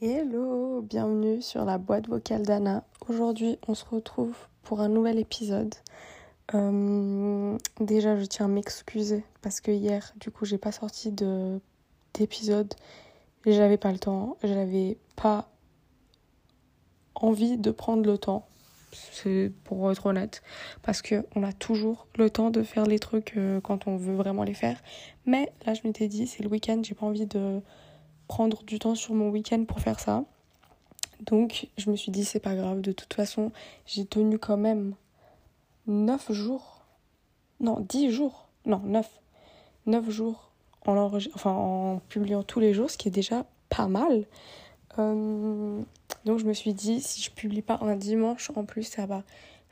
Hello, bienvenue sur la boîte vocale d'Anna. Aujourd'hui, on se retrouve pour un nouvel épisode. Euh, déjà, je tiens à m'excuser parce que hier, du coup, j'ai pas sorti de d'épisode. J'avais pas le temps, j'avais pas envie de prendre le temps. C'est pour être honnête, parce que on a toujours le temps de faire les trucs euh, quand on veut vraiment les faire. Mais là, je m'étais dit, c'est le week-end, j'ai pas envie de prendre du temps sur mon week-end pour faire ça. Donc je me suis dit c'est pas grave, de toute façon j'ai tenu quand même 9 jours, non 10 jours, non 9, 9 jours en, en publiant tous les jours, ce qui est déjà pas mal. Euh, donc je me suis dit si je publie pas un dimanche en plus ça va.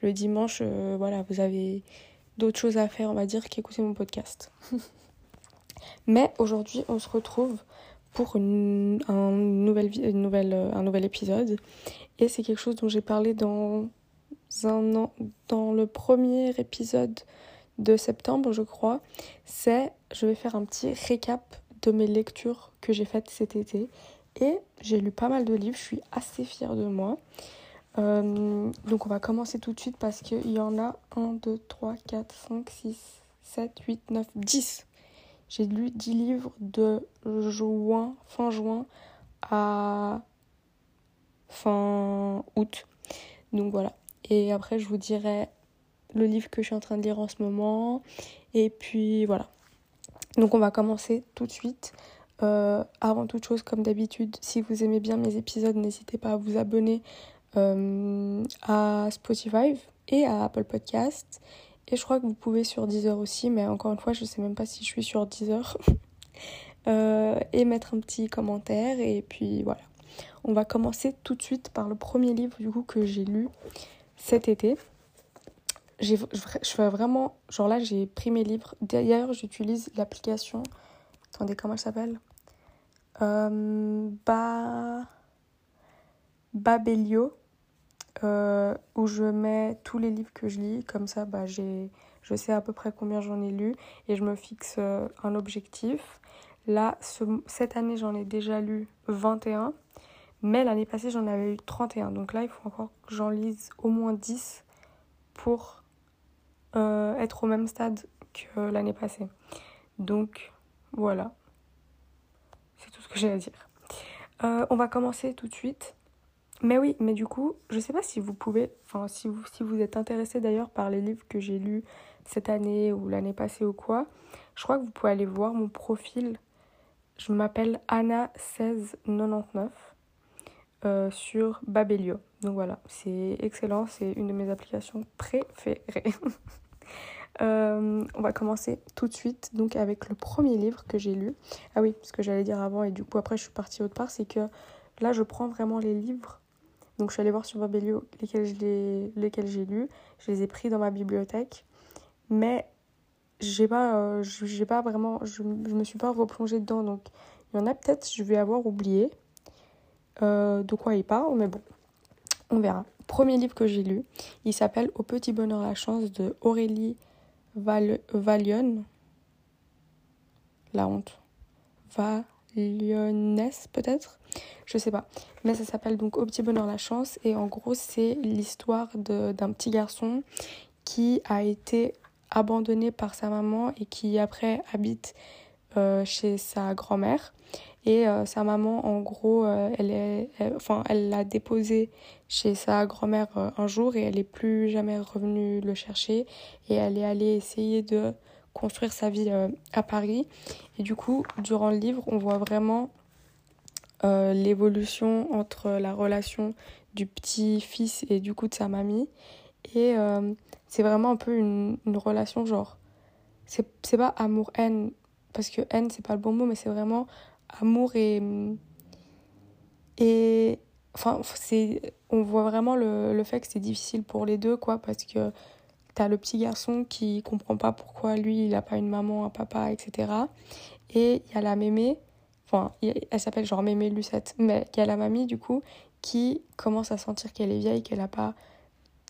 Le dimanche, euh, voilà, vous avez d'autres choses à faire, on va dire, qu'écouter mon podcast. Mais aujourd'hui, on se retrouve pour un, euh, un nouvel épisode. Et c'est quelque chose dont j'ai parlé dans, un an, dans le premier épisode de septembre, je crois. C'est, je vais faire un petit récap de mes lectures que j'ai faites cet été. Et j'ai lu pas mal de livres, je suis assez fière de moi. Euh, donc on va commencer tout de suite parce qu'il y en a 1, 2, 3, 4, 5, 6, 7, 8, 9, 10. J'ai lu 10 livres de juin, fin juin à fin août. Donc voilà. Et après, je vous dirai le livre que je suis en train de lire en ce moment. Et puis voilà. Donc on va commencer tout de suite. Euh, avant toute chose, comme d'habitude, si vous aimez bien mes épisodes, n'hésitez pas à vous abonner euh, à Spotify et à Apple Podcast et je crois que vous pouvez sur Deezer aussi, mais encore une fois, je sais même pas si je suis sur Deezer. euh, et mettre un petit commentaire. Et puis voilà. On va commencer tout de suite par le premier livre du coup que j'ai lu cet été. je fais vraiment. Genre là, j'ai pris mes livres. D'ailleurs, j'utilise l'application. Attendez, comment elle s'appelle? Euh, ba... Babelio. Euh, où je mets tous les livres que je lis. Comme ça, bah, j'ai, je sais à peu près combien j'en ai lu et je me fixe euh, un objectif. Là, cette année, j'en ai déjà lu 21, mais l'année passée, j'en avais eu 31. Donc là, il faut encore que j'en lise au moins 10 pour être au même stade que l'année passée. Donc voilà, j'ai à dire. on va commencer tout de suite mais oui, mais du coup, je sais pas si vous pouvez, enfin si vous, si vous êtes intéressé d'ailleurs par les livres que j'ai lus cette année ou l'année passée ou quoi, je crois que vous pouvez aller voir mon profil. Je m'appelle Anna1699 euh, sur Babelio. Donc voilà, c'est excellent, c'est une de mes applications préférées. Euh, on va commencer tout de suite donc avec le premier livre que j'ai lu. Ah oui, ce que j'allais dire avant et du coup après je suis partie autre part, c'est que là je prends vraiment les livres donc je suis allée voir sur Babelio lesquels, j'ai lus. Je les ai pris dans ma bibliothèque. Mais j'ai pas, euh, pas vraiment, je, je me suis pas replongée dedans. Donc il y en a peut-être, je vais avoir oublié euh, de quoi il parle. Mais bon, on verra. Premier livre que j'ai lu, il s'appelle Au petit bonheur la chance de Aurélie Val Valion. La honte. Va lyonnaise peut-être? Je sais pas mais ça s'appelle donc au petit bonheur la chance et en gros c'est l'histoire d'un petit garçon qui a été abandonné par sa maman et qui après habite euh, chez sa grand-mère et euh, sa maman en gros euh, elle est elle l'a déposé chez sa grand-mère un jour et elle est plus jamais revenue le chercher et elle est allée essayer de construire sa vie euh, à Paris. Et du coup, durant le livre, on voit vraiment euh, l'évolution entre la relation du petit-fils et du coup de sa mamie. Et euh, c'est vraiment un peu une, une relation genre. C'est pas amour-haine, parce que haine, c'est pas le bon mot, mais c'est vraiment amour et. Et. Enfin, c'est on voit vraiment le, le fait que c'est difficile pour les deux, quoi, parce que T'as le petit garçon qui comprend pas pourquoi lui il a pas une maman, un papa, etc. Et il y a la mémé, enfin elle s'appelle genre mémé Lucette, mais il a la mamie du coup qui commence à sentir qu'elle est vieille, qu'elle a pas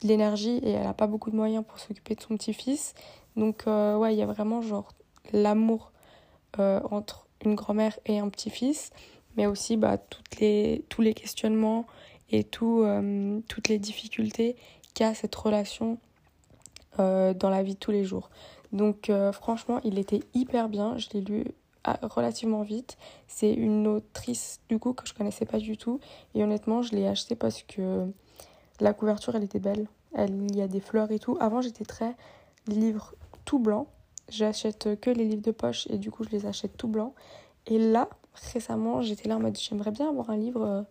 l'énergie et elle a pas beaucoup de moyens pour s'occuper de son petit-fils. Donc euh, ouais, il y a vraiment genre l'amour euh, entre une grand-mère et un petit-fils, mais aussi bah, toutes les, tous les questionnements et euh, toutes les difficultés qu'a cette relation dans la vie de tous les jours. Donc franchement, il était hyper bien, je l'ai lu ah, relativement vite. C'est une autrice du coup que je connaissais pas du tout et honnêtement, je l'ai acheté parce que la couverture, elle était belle. Elle, il y a des fleurs et tout. Avant, j'étais très livre tout blanc. J'achète que les livres de poche et du coup, je les achète tout blanc. Et là, récemment, j'étais là en mode j'aimerais bien avoir un livre euh,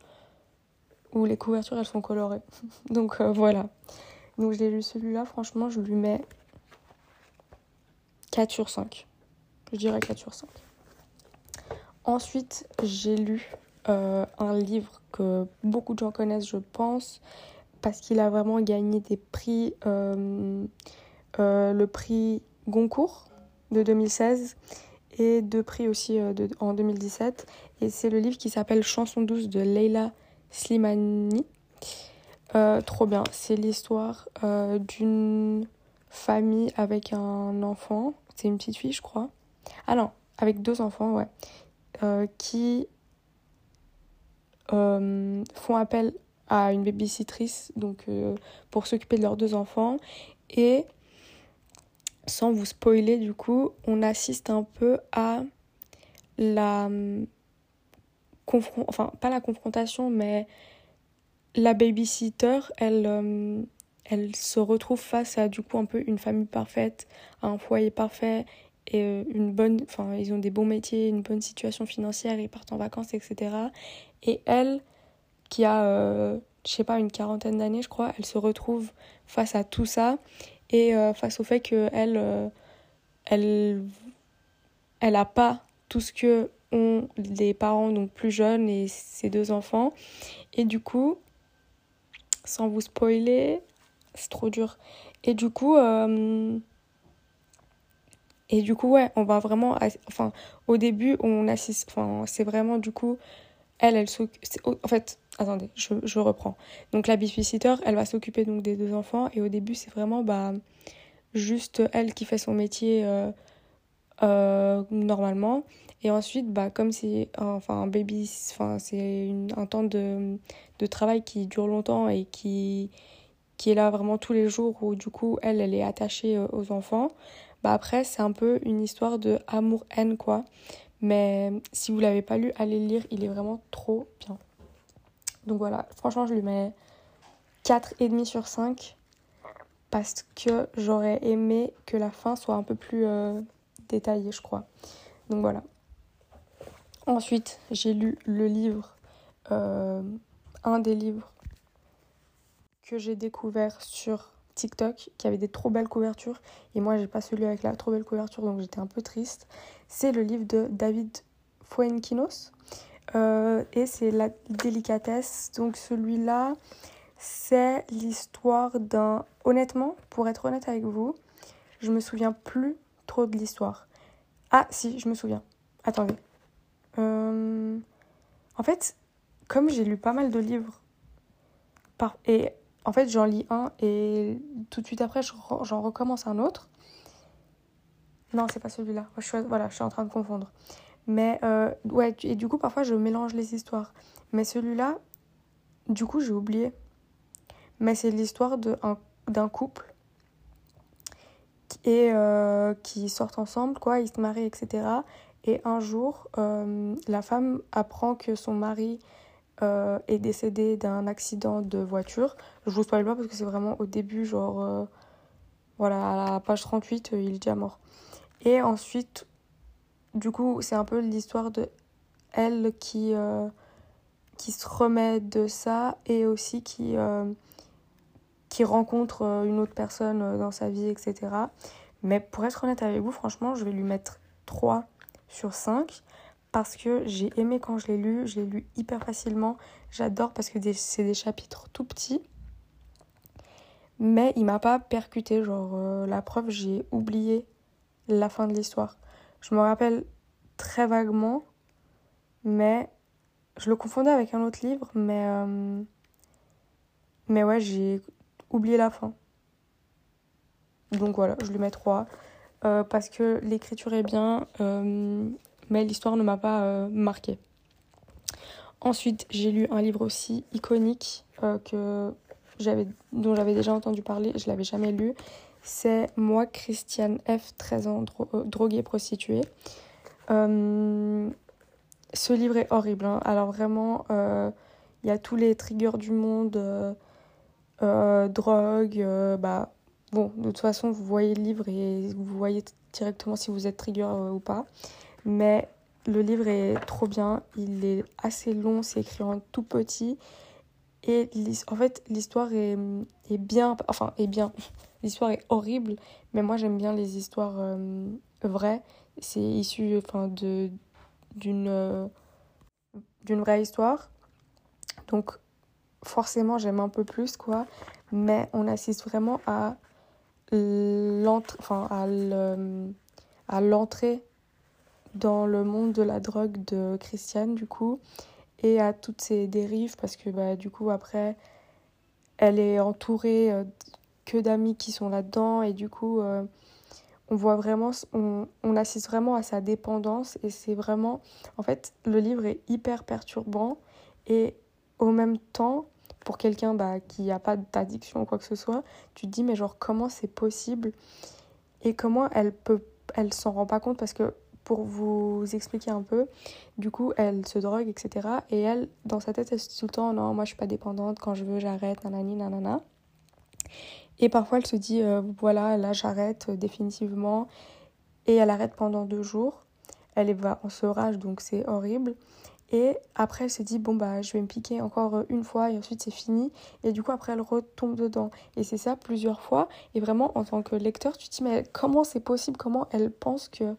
où les couvertures elles sont colorées. Donc euh, voilà. Donc je l'ai lu celui-là, franchement, je lui mets 4 sur 5. Je dirais 4 sur 5. Ensuite, j'ai lu euh, un livre que beaucoup de gens connaissent, je pense, parce qu'il a vraiment gagné des prix, le prix Goncourt de 2016 et deux prix aussi de, en 2017. Et c'est le livre qui s'appelle Chanson douce de Leila Slimani. trop bien, c'est l'histoire d'une famille avec un enfant, c'est une petite fille je crois. Ah non, avec deux enfants, ouais, qui euh, font appel à une babysitrice donc, euh, pour s'occuper de leurs deux enfants. Et sans vous spoiler, du coup, on assiste un peu à la. Enfin, pas la confrontation, mais la babysitter, elle, euh, elle se retrouve face à du coup un peu une famille parfaite, un foyer parfait et une bonne. Enfin, ils ont des bons métiers, une bonne situation financière, ils partent en vacances, etc. Et elle, qui a, euh, je sais pas, une quarantaine d'années, je crois, elle se retrouve face à tout ça et euh, face au fait qu'elle, euh, elle, elle a pas tout ce que ont les parents donc plus jeunes et ses deux enfants. Et du coup, sans vous spoiler, c'est trop dur. Et du coup, et du coup, ouais, on va vraiment, enfin, au début, on assiste, enfin, c'est vraiment du coup elle, elle. En fait, attendez, je, reprends. Donc la babysitter, elle va s'occuper donc des deux enfants et au début c'est vraiment bah juste elle qui fait son métier euh, euh, normalement et ensuite bah comme c'est enfin un baby, enfin c'est un temps de, de travail qui dure longtemps et qui qui est là vraiment tous les jours où du coup elle elle est attachée euh, aux enfants. Bah après c'est un peu une histoire de amour haine quoi mais si vous l'avez pas lu, allez le lire, il est vraiment trop bien. Donc voilà, franchement, je lui mets 4,5 sur 5 parce que j'aurais aimé que la fin soit un peu plus euh, détaillée, je crois. Donc voilà. Ensuite, j'ai lu le livre, euh, un des livres que j'ai découvert sur TikTok qui avait des trop belles couvertures et moi j'ai pas celui avec la trop belle couverture donc j'étais un peu triste. C'est le livre de David Fuenquinos euh, et c'est La délicatesse. Donc celui-là c'est l'histoire d'un... Honnêtement, pour être honnête avec vous, je me souviens plus trop de l'histoire. Ah si, je me souviens. Attendez. Euh, en fait, comme j'ai lu pas mal de livres par... et en fait, j'en lis un et tout de suite après, j'en recommence un autre. Non, c'est pas celui-là. Voilà, je suis en train de confondre. Mais euh, ouais, et du coup, parfois, je mélange les histoires. Mais celui-là, du coup, j'ai oublié. Mais c'est l'histoire d'un couple et euh, qui sortent ensemble, quoi. Ils se marient, etc. Et un jour, euh, la femme apprend que son mari est décédé d'un accident de voiture. Je vous spoil pas parce que c'est vraiment au début, genre, voilà, à la page 38, euh, il est déjà mort. Et ensuite, du coup, c'est un peu l'histoire de elle qui, qui se remet de ça et aussi qui, qui rencontre une autre personne dans sa vie, etc. Mais pour être honnête avec vous, franchement, je vais lui mettre 3 sur 5 parce que j'ai aimé quand je l'ai lu, je l'ai lu hyper facilement. J'adore parce que c'est des chapitres tout petits. Mais il m'a pas percuté, genre euh, la preuve, j'ai oublié la fin de l'histoire. Je me rappelle très vaguement, mais je le confondais avec un autre livre, mais euh, mais ouais, j'ai oublié la fin. Donc voilà, je lui mets 3. Euh, parce que l'écriture est bien, euh, mais l'histoire ne m'a pas euh, marqué. Ensuite, j'ai lu un livre aussi iconique que dont j'avais déjà entendu parler, je ne l'avais jamais lu. C'est Moi, Christiane F., 13 ans, droguée, prostituée. ce livre est horrible. Hein. Alors vraiment, il y a tous les triggers du monde, drogue, bah, Bon, de toute façon, vous voyez le livre et vous voyez directement si vous êtes trigger euh, ou pas. Mais le livre est trop bien. Il est assez long, c'est écrit en tout petit. Et en fait, l'histoire est, est, bien. Enfin, est bien. L'histoire est horrible, mais moi j'aime bien les histoires euh, vraies. C'est issu de, d'une, euh, d'une vraie histoire. Donc, forcément, j'aime un peu plus, quoi. Mais on assiste vraiment à enfin, à l'entrée dans le monde de la drogue de Christiane, du coup, et à toutes ses dérives, parce que bah, du coup, après, elle est entourée euh, que d'amis qui sont là-dedans, et du coup, euh, on voit vraiment, on, on, assiste vraiment à sa dépendance, et c'est vraiment, en fait, le livre est hyper perturbant, et au même temps, pour quelqu'un bah, qui n'a pas d'addiction ou quoi que ce soit, tu te dis mais genre comment c'est possible et comment elle peut elle s'en rend pas compte parce que pour vous expliquer un peu, du coup, elle se drogue, etc. Et elle, dans sa tête, elle se dit tout le temps, non, moi, je suis pas dépendante, quand je veux, j'arrête, nanani, nanana. Et parfois, elle se dit, euh, voilà, là, j'arrête euh, définitivement. Et elle arrête pendant deux jours. Elle va en sevrage, donc c'est horrible. Et après, elle se dit, bon, bah, je vais me piquer encore euh, une fois et ensuite c'est fini. Et du coup, après, elle retombe dedans. Et c'est ça plusieurs fois. Et vraiment, en tant que lecteur, tu te dis, mais comment c'est possible? Comment elle pense que,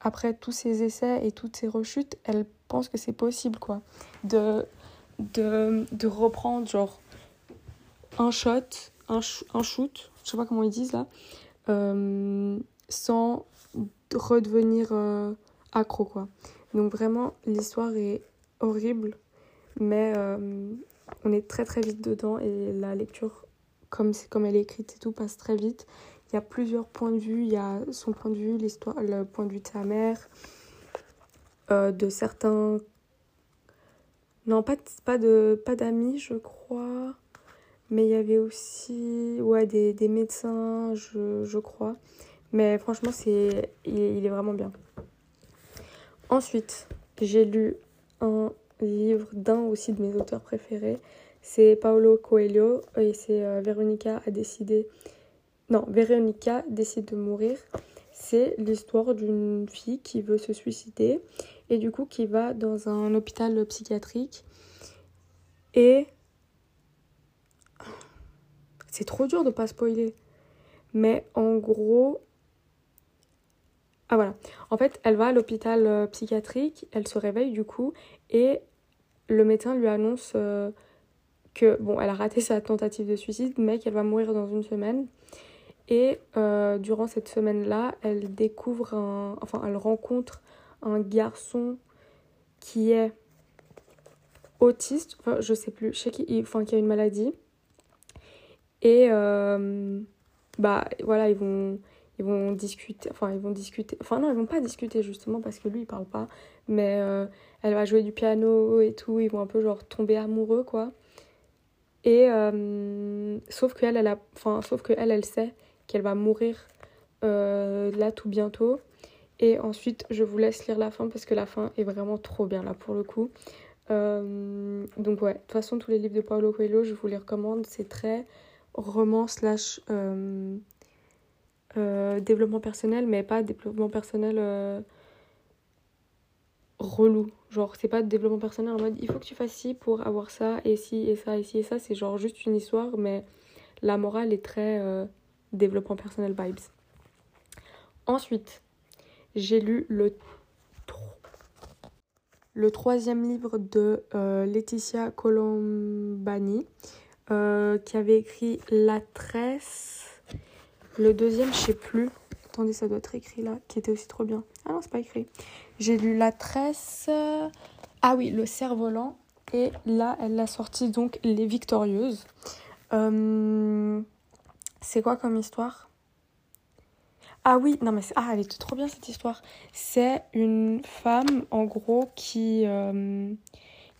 après tous ces essais et toutes ces rechutes, elle pense que c'est possible, quoi? De, de, de reprendre, genre, un shot, un, shoot, je sais pas comment ils disent là, euh, sans redevenir euh, accro, quoi. Donc vraiment, l'histoire est horrible, mais euh, on est très très vite dedans et la lecture, comme, comme elle est écrite et tout, passe très vite. Il y a plusieurs points de vue. Il y a son point de vue, l'histoire, le point de vue de sa mère, de certains... Non, pas, de, pas d'amis, je crois. Mais il y avait aussi ouais, des, des médecins, je, je crois. Mais franchement, c'est, il est vraiment bien. Ensuite, j'ai lu un livre d'un aussi de mes auteurs préférés. C'est Paolo Coelho et c'est euh, Véronica a décidé. Non, Véronica décide de mourir. C'est l'histoire d'une fille qui veut se suicider et du coup qui va dans un hôpital psychiatrique. Et. C'est trop dur de pas spoiler. Mais en gros, ah voilà. En fait, elle va à l'hôpital euh, psychiatrique, elle se réveille du coup, et le médecin lui annonce euh, que, bon, elle a raté sa tentative de suicide, mais qu'elle va mourir dans une semaine. Et euh, durant cette semaine-là, elle découvre un. Enfin, elle rencontre un garçon qui est autiste, enfin, je sais plus, je sais qu'il enfin, qui a une maladie. Et bah voilà, ils vont ils vont discuter, enfin ils vont discuter, enfin non ils vont pas discuter justement parce que lui il parle pas, mais euh, elle va jouer du piano et tout, ils vont un peu genre tomber amoureux quoi. Et euh, sauf qu'elle elle a, enfin sauf que elle elle sait qu'elle va mourir euh, là tout bientôt. Et ensuite je vous laisse lire la fin parce que la fin est vraiment trop bien là pour le coup. donc ouais, de toute façon tous les livres de Paulo Coelho je vous les recommande, c'est très roman slash euh, développement personnel, mais pas développement personnel euh, relou. Genre, c'est pas développement personnel en mode il faut que tu fasses ci pour avoir ça, et ci, et ça, et ci, et ça. C'est genre juste une histoire, mais la morale est très euh, développement personnel vibes. Ensuite, j'ai lu le, le troisième livre de Laetitia Colombani, qui avait écrit La Tresse le deuxième, je sais plus. Attendez, ça doit être écrit là, qui était aussi trop bien. Ah non, c'est pas écrit. J'ai lu La Tresse. Ah oui, Le Cerf-Volant. Et là, elle a sorti donc Les Victorieuses. Euh, c'est quoi comme histoire? Ah oui, non mais ah, elle était trop bien cette histoire. C'est une femme en gros qui euh,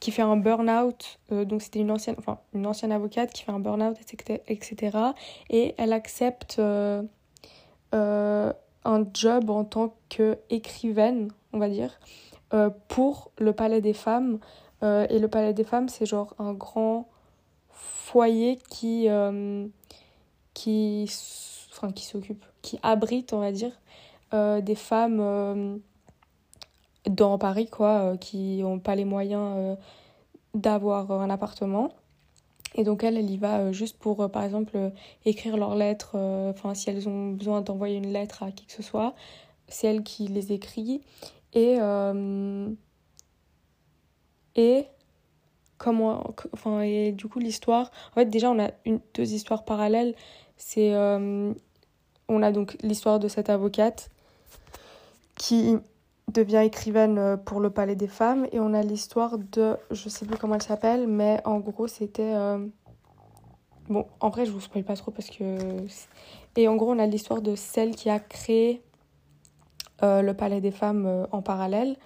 qui fait un burn-out. Euh, donc c'était une ancienne, enfin une ancienne avocate qui fait un burn-out, etc. Et elle accepte un job en tant qu'écrivaine, on va dire, pour le Palais des Femmes. et le Palais des Femmes, c'est genre un grand foyer qui, euh, qui, enfin, qui s'occupe, qui abrite, on va dire, euh, des femmes euh, dans Paris, quoi, qui n'ont pas les moyens d'avoir un appartement. Et donc elle, elle y va juste pour, par exemple, écrire leurs lettres, enfin si elles ont besoin d'envoyer une lettre à qui que ce soit, c'est elle qui les écrit. Et, et comment enfin et du coup l'histoire en fait déjà on a une deux histoires parallèles c'est euh, on a donc l'histoire de cette avocate qui devient écrivaine euh, pour le palais des femmes et on a l'histoire de je sais plus comment elle s'appelle mais en gros c'était euh, bon en vrai je vous spoil pas trop parce que et en gros on a l'histoire de celle qui a créé le palais des femmes en parallèle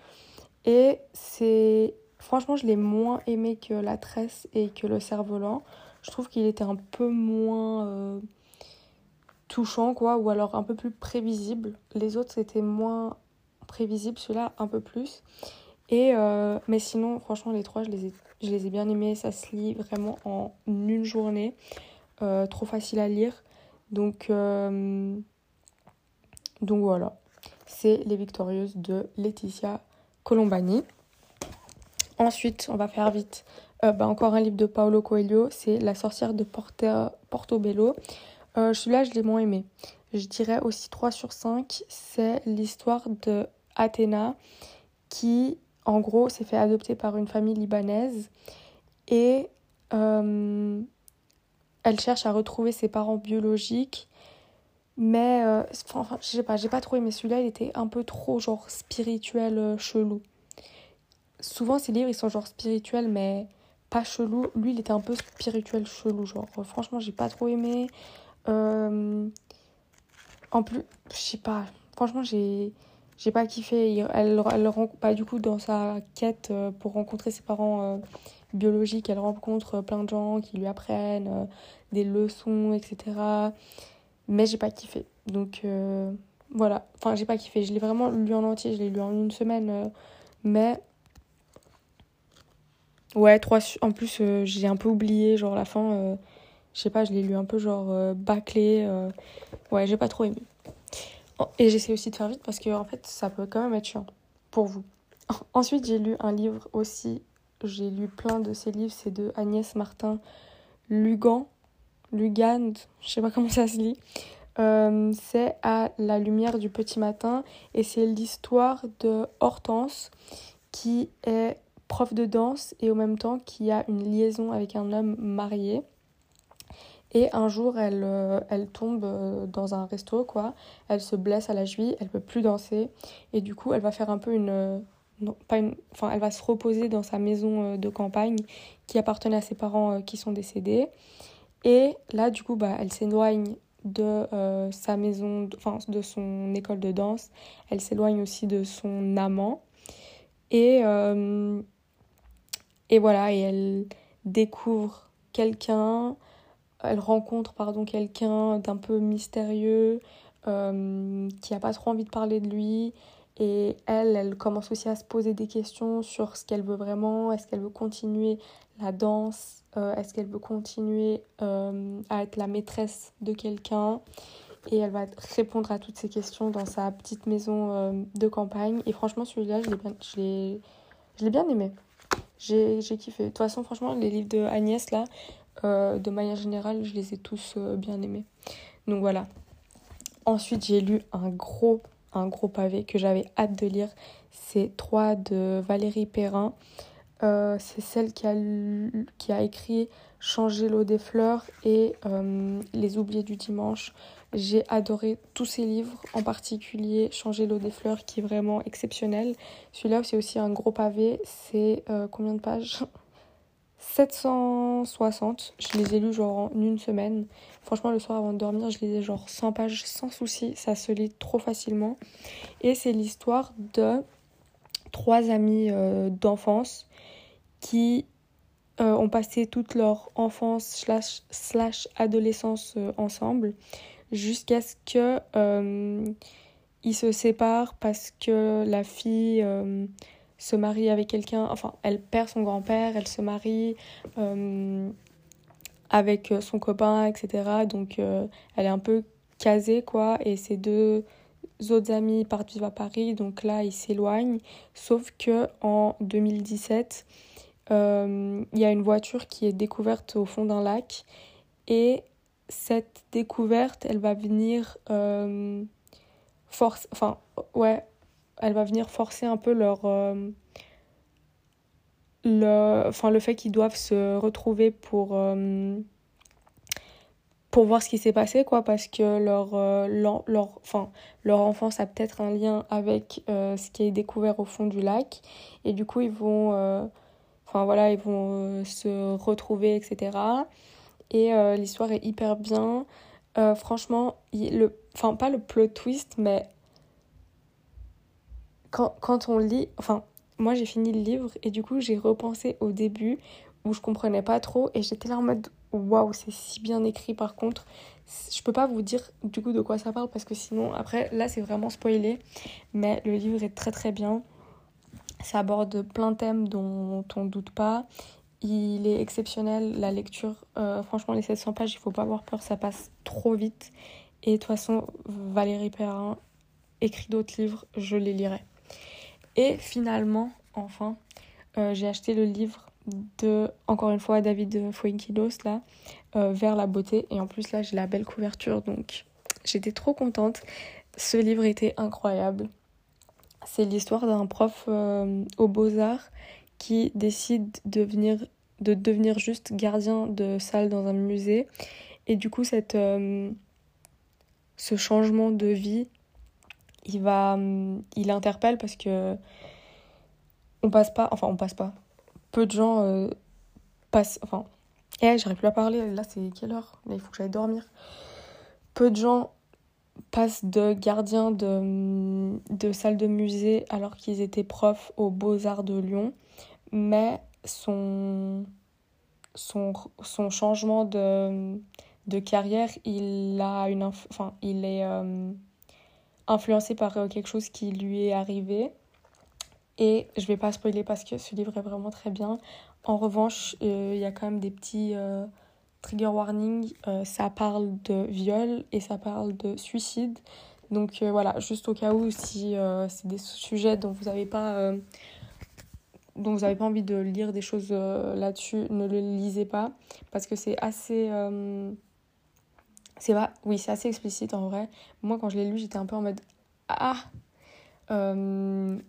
et c'est Franchement, je l'ai moins aimé que la tresse et que le cerf-volant. Je trouve qu'il était un peu moins euh, touchant, quoi, ou alors un peu plus prévisible. Les autres, c'était moins prévisible, celui-là, un peu plus. Et, euh, mais sinon, franchement, les trois, je les, ai, je les ai bien aimés. Ça se lit vraiment en une journée. Euh, trop facile à lire. Donc, donc voilà. C'est Les Victorieuses de Laetitia Colombani. Ensuite, on va faire vite. Euh, bah, encore un livre de Paolo Coelho, c'est La sorcière de Portobello. Euh, celui-là, je l'ai moins aimé. Je dirais aussi 3 sur 5. C'est l'histoire de Athéna qui, en gros, s'est fait adopter par une famille libanaise et euh, elle cherche à retrouver ses parents biologiques. Mais, enfin, je sais pas, j'ai pas trop aimé celui-là. Il était un peu trop, genre, spirituel, chelou souvent ces livres ils sont genre spirituels mais pas chelou. Lui il était un peu spirituel chelou genre franchement j'ai pas trop aimé. Euh, en plus je sais pas franchement j'ai j'ai pas kiffé. Elle, elle, bah, du coup dans sa quête euh, pour rencontrer ses parents euh, biologiques elle rencontre plein de gens qui lui apprennent des leçons etc. Mais j'ai pas kiffé donc voilà enfin j'ai pas kiffé je l'ai vraiment lu en entier je l'ai lu en une semaine mais Ouais, trois en plus euh, j'ai un peu oublié genre la fin euh, je sais pas, je l'ai lu un peu genre euh, bâclé ouais, j'ai pas trop aimé. Et j'essaie aussi de faire vite parce que en fait, ça peut quand même être chiant pour vous. Ensuite, j'ai lu un livre aussi, j'ai lu plein de ces livres, c'est de Agnès Martin Lugan, Lugand, je sais pas comment ça se lit. c'est à la lumière du petit matin et c'est l'histoire de Hortense qui est prof de danse et au même temps qui a une liaison avec un homme marié. Et un jour, elle, euh, elle tombe euh, dans un resto, quoi. Elle se blesse à la cheville, elle peut plus danser. Et du coup, elle va faire un peu une. Euh, pas une enfin, elle va se reposer dans sa maison de campagne qui appartenait à ses parents qui sont décédés. Et là, du coup, bah, elle s'éloigne de sa maison, enfin, de son école de danse. Elle s'éloigne aussi de son amant. Et. Et voilà, et elle découvre quelqu'un, elle rencontre pardon quelqu'un d'un peu mystérieux euh, qui a pas trop envie de parler de lui. Et elle, elle commence aussi à se poser des questions sur ce qu'elle veut vraiment. Est-ce qu'elle veut continuer la danse? Euh, Est-ce qu'elle veut continuer euh, à être la maîtresse de quelqu'un? Et elle va répondre à toutes ces questions dans sa petite maison de campagne. Et franchement, celui-là, je l'ai bien aimé j'ai kiffé. De toute façon, franchement, les livres de Agnès, là, de manière générale, je les ai tous euh, bien aimés. Donc voilà. Ensuite, j'ai lu un gros, un gros pavé que j'avais hâte de lire. C'est 3 de Valérie Perrin. Euh, c'est celle qui a, écrit Changer l'eau des fleurs et Les oubliés du dimanche. J'ai adoré tous ces livres, en particulier Changer l'eau des fleurs qui est vraiment exceptionnel. Celui-là, c'est aussi un gros pavé. C'est euh, combien de pages? 760. Je les ai lus genre en une semaine. Franchement, le soir avant de dormir, je lisais genre 100 pages sans souci. Ça se lit trop facilement. Et c'est l'histoire de trois amis euh, d'enfance qui euh, ont passé toute leur enfance slash, slash adolescence euh, ensemble jusqu'à ce que ils se séparent parce que la fille se marie avec quelqu'un, enfin elle perd son grand-père, elle se marie avec son copain, etc. Donc elle est un peu casée quoi et ses deux autres amis partent vivre à Paris, donc là ils s'éloignent. Sauf que en 2017, euh, il y a une voiture qui est découverte au fond d'un lac et cette découverte, elle va venir euh, force, enfin ouais, elle va venir forcer un peu leur euh, le, fait qu'ils doivent se retrouver pour pour voir ce qui s'est passé quoi parce que leur leur, leur, enfance a peut-être un lien avec ce qui est découvert au fond du lac et du coup ils vont voilà, euh, se retrouver, etc. Et euh, l'histoire est hyper bien. Euh, franchement, le, enfin pas le plot twist, mais quand, quand on lit, enfin moi j'ai fini le livre et du coup j'ai repensé au début où je comprenais pas trop et j'étais là en mode waouh c'est si bien écrit par contre je peux pas vous dire du coup de quoi ça parle parce que sinon après là c'est vraiment spoilé mais le livre est très très bien ça aborde plein de thèmes dont on doute pas. Il est exceptionnel, la lecture. Euh, franchement, les 700 pages, il faut pas avoir peur, ça passe trop vite. Et de toute façon, Valérie Perrin écrit d'autres livres, je les lirai. Et finalement, enfin, euh, j'ai acheté le livre de, encore une fois, David Fuenquilos, là, euh, Vers la beauté. Et en plus, là, j'ai la belle couverture, donc j'étais trop contente. Ce livre était incroyable. C'est l'histoire d'un prof euh, aux beaux-arts qui décide de, venir, de devenir juste gardien de salle dans un musée. Et du coup, cette, ce changement de vie, il va, euh, il interpelle parce que on passe pas, enfin on passe pas. Peu de gens passent, enfin, eh, j'arrive plus à parler. Là, c'est quelle heure? Là, il faut que j'aille dormir. Peu de gens passe de gardien de, de salle de musée alors qu'ils étaient profs aux Beaux-Arts de Lyon. Mais son, son, changement de, de carrière, il, a une enfin, il est euh, influencé par euh, quelque chose qui lui est arrivé. Et je vais pas spoiler parce que ce livre est vraiment très bien. En revanche, euh, il y a quand même des petits trigger warning, euh, ça parle de viol et ça parle de suicide. Donc euh, voilà, juste au cas où, si euh, c'est des sujets dont vous n'avez pas, dont vous n'avez pas envie de lire des choses là-dessus, ne le lisez pas parce que c'est assez. C'est pas, oui, c'est assez explicite en vrai. Moi, quand je l'ai lu, j'étais un peu en mode ah,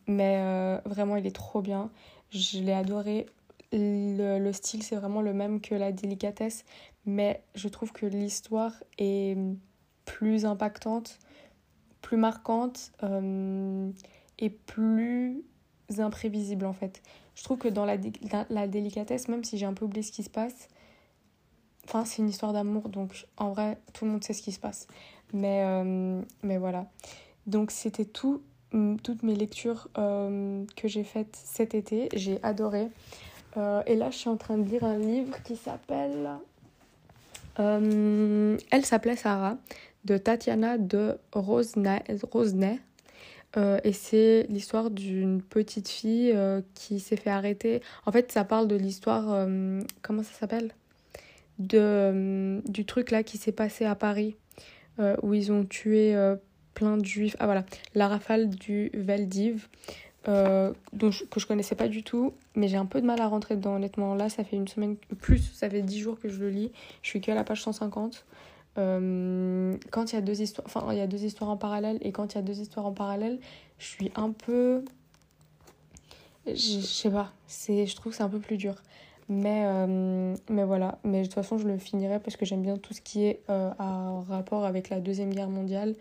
mais vraiment, il est trop bien. Je l'ai adoré. Le, le style, c'est vraiment le même que la délicatesse, mais je trouve que l'histoire est plus impactante, plus marquante euh, et plus imprévisible en fait. Je trouve que dans la, la délicatesse, même si j'ai un peu oublié ce qui se passe, enfin c'est une histoire d'amour, donc en vrai tout le monde sait ce qui se passe. Mais, euh, mais voilà. Donc c'était tout, toutes mes lectures euh, que j'ai faites cet été. J'ai adoré. Euh, et là, je suis en train de lire un livre qui s'appelle. Elle s'appelait Sarah, de Tatiana de Rosnay. Et c'est l'histoire d'une petite fille qui s'est fait arrêter. En fait, ça parle de l'histoire. comment ça s'appelle? De, Du truc là qui s'est passé à Paris, où ils ont tué plein de juifs. Ah voilà, la rafale du Veldiv. Euh, que je connaissais pas du tout, mais j'ai un peu de mal à rentrer dedans, honnêtement. Là, ça fait une semaine, plus, ça fait 10 jours que je le lis. Je suis que à la page 150. Euh, quand il y a deux histoires, enfin, il y a deux histoires en parallèle, et quand il y a deux histoires en parallèle, je suis un peu. Je sais pas, je trouve que c'est un peu plus dur. Mais, euh, mais voilà, mais de toute façon, je le finirai parce que j'aime bien tout ce qui est à rapport avec la Deuxième Guerre mondiale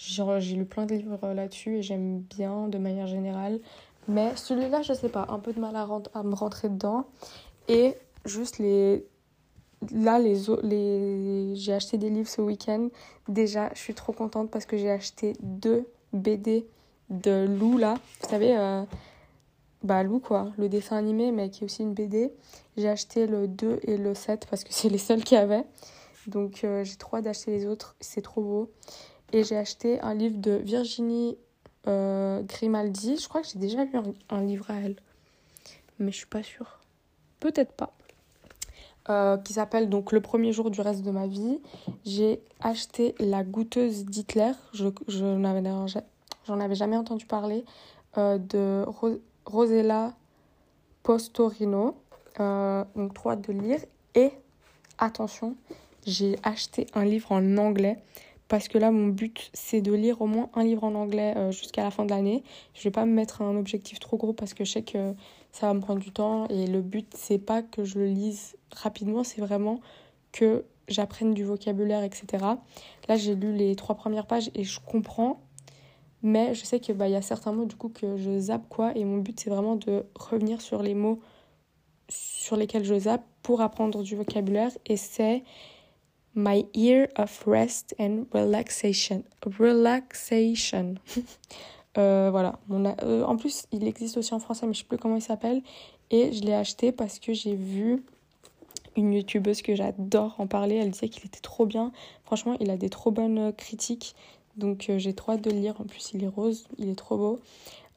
j'ai lu plein de livres là-dessus et j'aime bien de manière générale. Mais celui-là, je sais pas, un peu de mal à, à me rentrer dedans. Et juste les là, les, les... j'ai acheté des livres ce week-end. Déjà, je suis trop contente parce que j'ai acheté deux BD de Lou, là. Vous savez, euh... bah Lou, quoi, le dessin animé, mais qui est aussi une BD. J'ai acheté le 2 et le 7 parce que c'est les seuls qu'il y avait. Donc, euh, j'ai trop hâte d'acheter les autres. C'est trop beau. Et j'ai acheté un livre de Virginie euh, Grimaldi. Je crois que j'ai déjà lu un, livre à elle. Mais je suis pas sûre. Peut-être pas. Euh, qui s'appelle donc Le premier jour du reste de ma vie. J'ai acheté La goûteuse d'Hitler. Je, je j'en avais jamais entendu parler. De Rosella Postorino. Euh, donc, trois de lire. Et attention, j'ai acheté un livre en anglais parce que là, mon but, c'est de lire au moins un livre en anglais euh, jusqu'à la fin de l'année. Je vais pas me mettre un objectif trop gros parce que je sais que ça va me prendre du temps et le but, c'est pas que je le lise rapidement, c'est vraiment que j'apprenne du vocabulaire, etc. Là, j'ai lu les trois premières pages et je comprends, mais je sais qu'il bah, y a certains mots du coup que je zappe quoi et mon but, c'est vraiment de revenir sur les mots sur lesquels je zappe pour apprendre du vocabulaire et c'est My Year of Rest and Relaxation. Relaxation. euh, voilà. Euh, en plus, il existe aussi en français, mais je sais plus comment il s'appelle. Et je l'ai acheté parce que j'ai vu une youtubeuse que j'adore en parler. Elle disait qu'il était trop bien. Franchement, il a des trop bonnes critiques. Donc euh, j'ai trop hâte de le lire. En plus, il est rose, il est trop beau.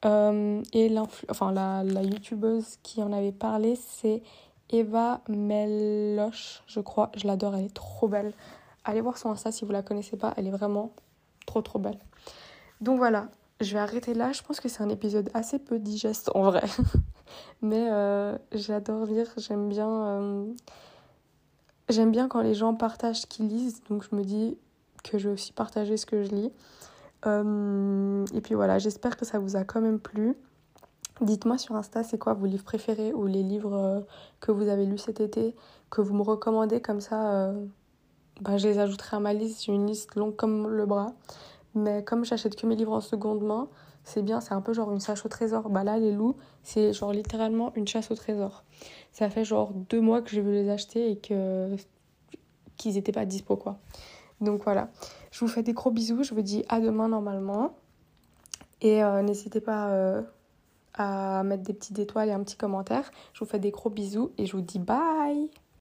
et enfin, la, la youtubeuse qui en avait parlé, c'est Eva Meloche, je crois. Je l'adore, elle est trop belle. Allez voir son Insta si vous la connaissez pas, elle est vraiment trop trop belle. Donc voilà, je vais arrêter là. Je pense que c'est un épisode assez peu digeste en vrai. Mais euh, j'adore lire, j'aime bien. Euh, j'aime bien quand les gens partagent ce qu'ils lisent, donc je me dis que je vais aussi partager ce que je lis. Euh, et puis voilà, j'espère que ça vous a quand même plu. Dites-moi sur Insta, c'est quoi vos livres préférés ou les livres euh, que vous avez lus cet été, que vous me recommandez, comme ça, bah, je les ajouterai à ma liste. J'ai une liste longue comme le bras. Mais comme j'achète que mes livres en seconde main, c'est bien, c'est un peu genre une chasse au trésor. Bah là, les loups, c'est genre littéralement une chasse au trésor. Ça fait genre deux mois que je veux les acheter et que qu'ils n'étaient pas dispo, quoi. Donc voilà, je vous fais des gros bisous, je vous dis à demain normalement. Et euh, n'hésitez pas à mettre des petites étoiles et un petit commentaire. Je vous fais des gros bisous et je vous dis bye